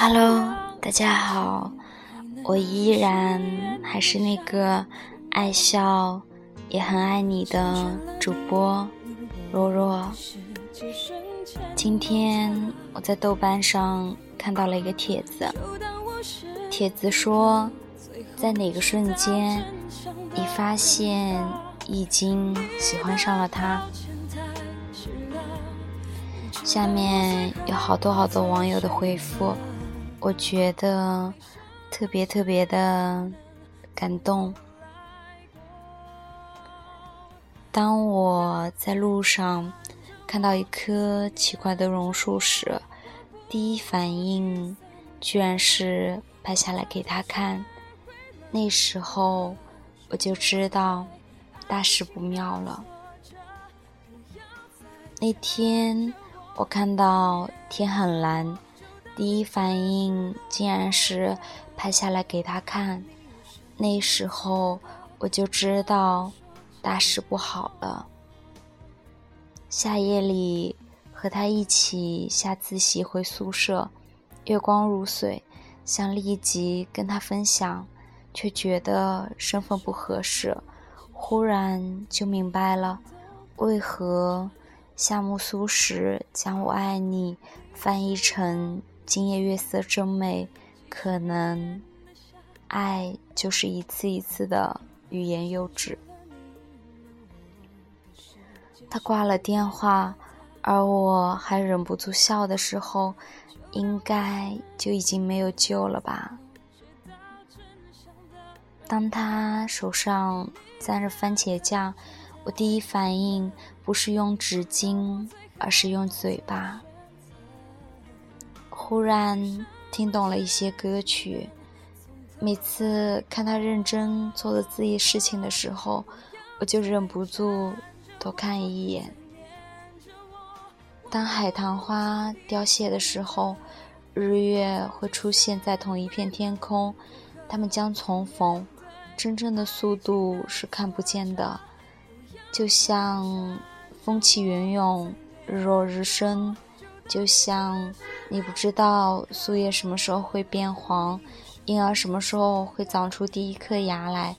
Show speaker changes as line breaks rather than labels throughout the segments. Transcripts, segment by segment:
Hello，大家好，我依然还是那个爱笑也很爱你的主播若若。今天我在豆瓣上看到了一个帖子，帖子说，在哪个瞬间，你发现已经喜欢上了他？下面有好多好多网友的回复。我觉得特别特别的感动。当我在路上看到一棵奇怪的榕树时，第一反应居然是拍下来给他看。那时候我就知道大事不妙了。那天我看到天很蓝。第一反应竟然是拍下来给他看，那时候我就知道大事不好了。夏夜里和他一起下自习回宿舍，月光如水，想立即跟他分享，却觉得身份不合适。忽然就明白了，为何夏目漱石将我爱你翻译成。今夜月色真美，可能爱就是一次一次的欲言又止。他挂了电话，而我还忍不住笑的时候，应该就已经没有救了吧？当他手上沾着番茄酱，我第一反应不是用纸巾，而是用嘴巴。忽然听懂了一些歌曲，每次看他认真做着自己事情的时候，我就忍不住多看一眼。当海棠花凋谢的时候，日月会出现在同一片天空，他们将重逢，真正的速度是看不见的，就像风起云涌，日落日升。就像你不知道树叶什么时候会变黄，婴儿什么时候会长出第一颗牙来，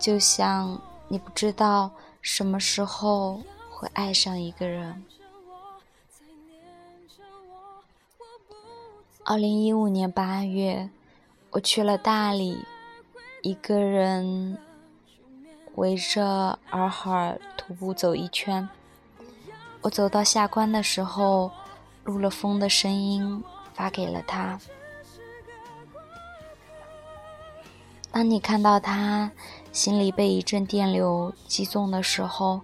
就像你不知道什么时候会爱上一个人。二零一五年八月，我去了大理，一个人围着洱海徒步走一圈。我走到下关的时候。录了风的声音，发给了他。当你看到他，心里被一阵电流击中的时候；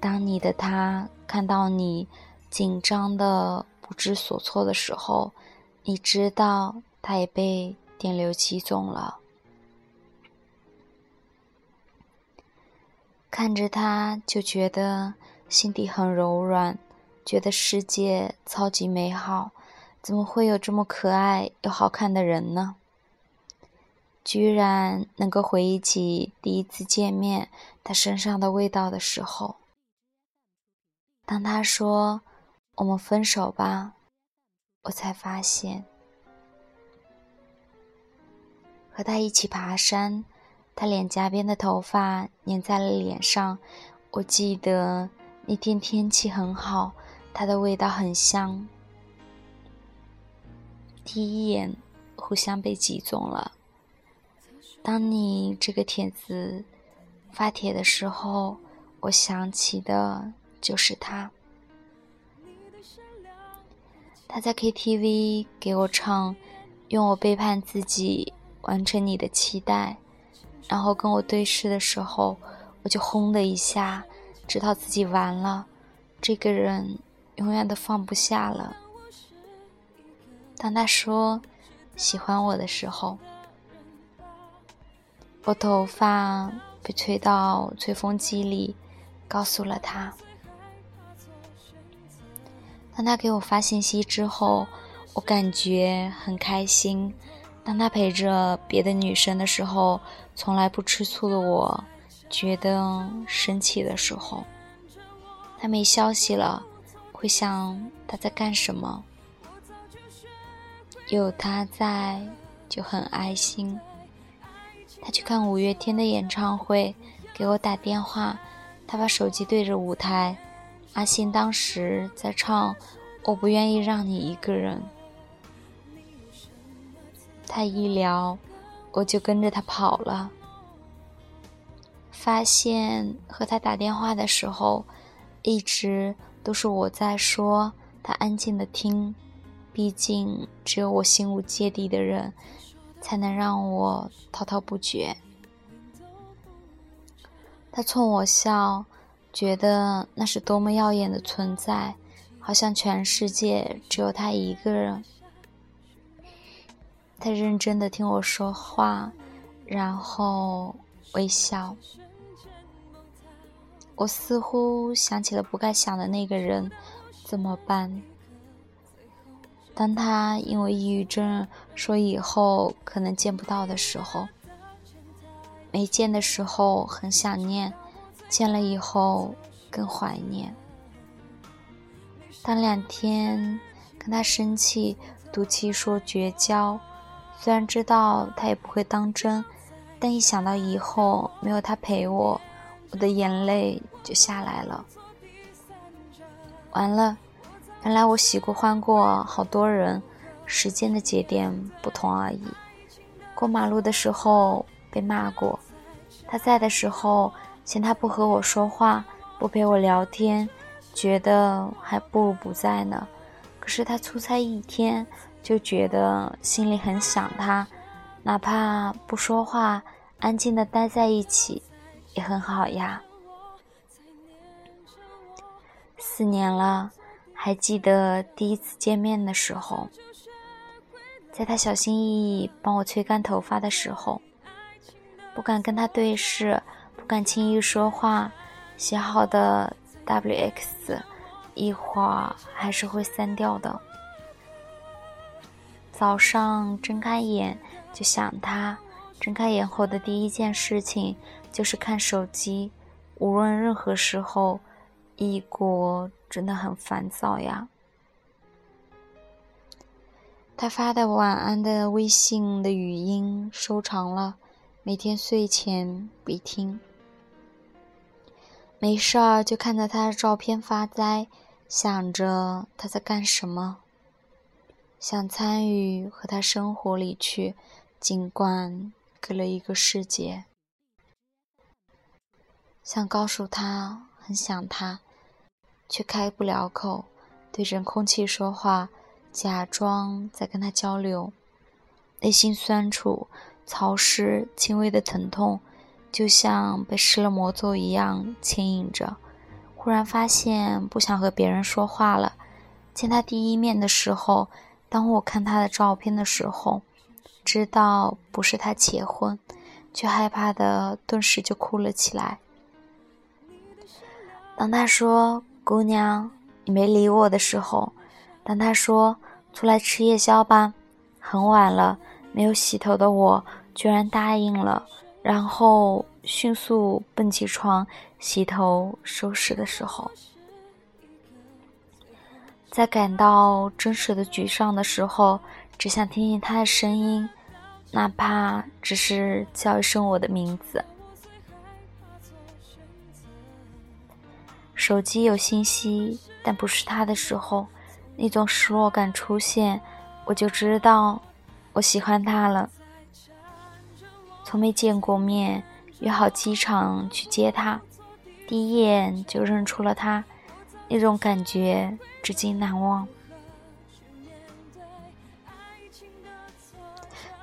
当你的他看到你紧张的不知所措的时候，你知道他也被电流击中了。看着他，就觉得心底很柔软。觉得世界超级美好，怎么会有这么可爱又好看的人呢？居然能够回忆起第一次见面他身上的味道的时候，当他说“我们分手吧”，我才发现，和他一起爬山，他脸颊边的头发粘在了脸上。我记得那天天气很好。它的味道很香，第一眼互相被击中了。当你这个帖子发帖的时候，我想起的就是他。他在 KTV 给我唱《用我背叛自己完成你的期待》，然后跟我对视的时候，我就轰的一下，知道自己完了。这个人。永远都放不下了。当他说喜欢我的时候，我头发被吹到吹风机里，告诉了他。当他给我发信息之后，我感觉很开心。当他陪着别的女生的时候，从来不吃醋的我，觉得生气的时候，他没消息了，会想他在干什么。有他在就很安心。他去看五月天的演唱会，给我打电话，他把手机对着舞台。阿信当时在唱《我不愿意让你一个人》，他一聊，我就跟着他跑了。发现和他打电话的时候，一直都是我在说，他安静的听。毕竟，只有我心无芥蒂的人，才能让我滔滔不绝。他冲我笑，觉得那是多么耀眼的存在，好像全世界只有他一个人。他认真的听我说话，然后微笑。我似乎想起了不该想的那个人，怎么办？当他因为抑郁症说以后可能见不到的时候，没见的时候很想念，见了以后更怀念。当两天跟他生气、赌气说绝交，虽然知道他也不会当真，但一想到以后没有他陪我，我的眼泪就下来了。完了。原来我喜过欢过好多人，时间的节点不同而已。过马路的时候被骂过，他在的时候嫌他不和我说话，不陪我聊天，觉得还不如不在呢。可是他出差一天，就觉得心里很想他，哪怕不说话，安静的待在一起，也很好呀。四年了。还记得第一次见面的时候，在他小心翼翼帮我吹干头发的时候，不敢跟他对视，不敢轻易说话，写好的 W X 一会儿还是会删掉的。早上睁开眼就想他，睁开眼后的第一件事情就是看手机，无论任何时候，异国。真的很烦躁呀。他发的晚安的微信的语音收藏了，每天睡前必听。没事儿就看着他的照片发呆，想着他在干什么，想参与和他生活里去，尽管给了一个世界，想告诉他很想他。却开不了口，对着空气说话，假装在跟他交流，内心酸楚、潮湿、轻微的疼痛，就像被施了魔咒一样牵引着。忽然发现不想和别人说话了。见他第一面的时候，当我看他的照片的时候，知道不是他结婚，却害怕的顿时就哭了起来。当他说。姑娘，你没理我的时候，当他说出来吃夜宵吧，很晚了，没有洗头的我居然答应了，然后迅速蹦起床洗头收拾的时候，在感到真实的沮丧的时候，只想听听他的声音，哪怕只是叫一声我的名字。手机有信息，但不是他的时候，那种失落感出现，我就知道我喜欢他了。从没见过面，约好机场去接他，第一眼就认出了他，那种感觉至今难忘。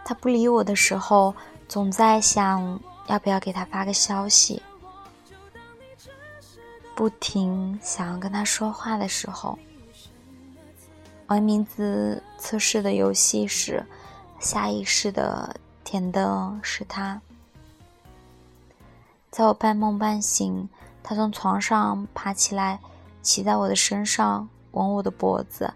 他不理我的时候，总在想要不要给他发个消息。不停想要跟他说话的时候，玩名字测试的游戏时，下意识的填的是他。在我半梦半醒，他从床上爬起来，骑在我的身上，吻我的脖子。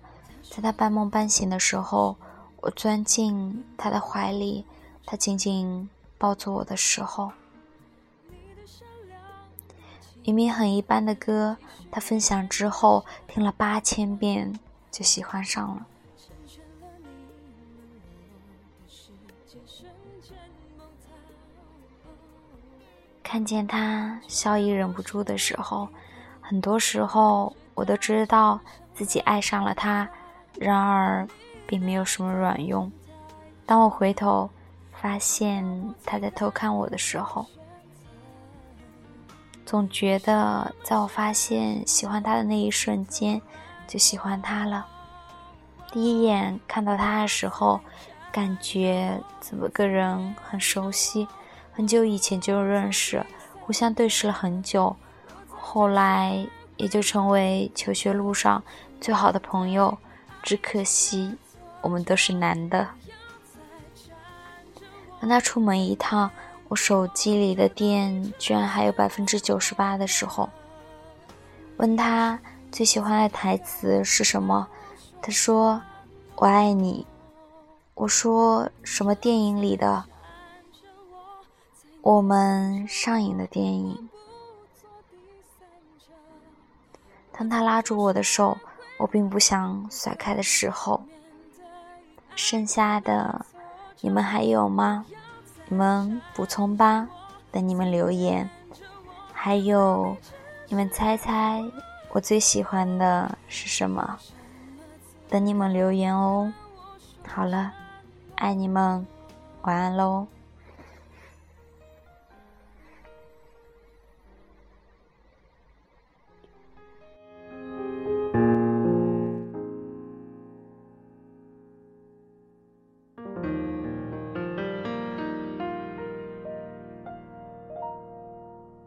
在他半梦半醒的时候，我钻进他的怀里，他紧紧抱住我的时候。明明很一般的歌，他分享之后听了八千遍就喜欢上了。看见他笑意忍不住的时候，很多时候我都知道自己爱上了他，然而并没有什么卵用。当我回头发现他在偷看我的时候，总觉得在我发现喜欢他的那一瞬间，就喜欢他了。第一眼看到他的时候，感觉怎么个人很熟悉。很久以前就认识，互相对视了很久，后来也就成为求学路上最好的朋友。只可惜我们都是男的。当他出门一趟，我手机里的电居然还有百分之九十八的时候，问他最喜欢的台词是什么，他说：“我爱你。”我说：“什么电影里的？”我们上瘾的电影。当他拉住我的手，我并不想甩开的时候，剩下的你们还有吗？你们补充吧，等你们留言。还有，你们猜猜我最喜欢的是什么？等你们留言哦。好了，爱你们，晚安喽。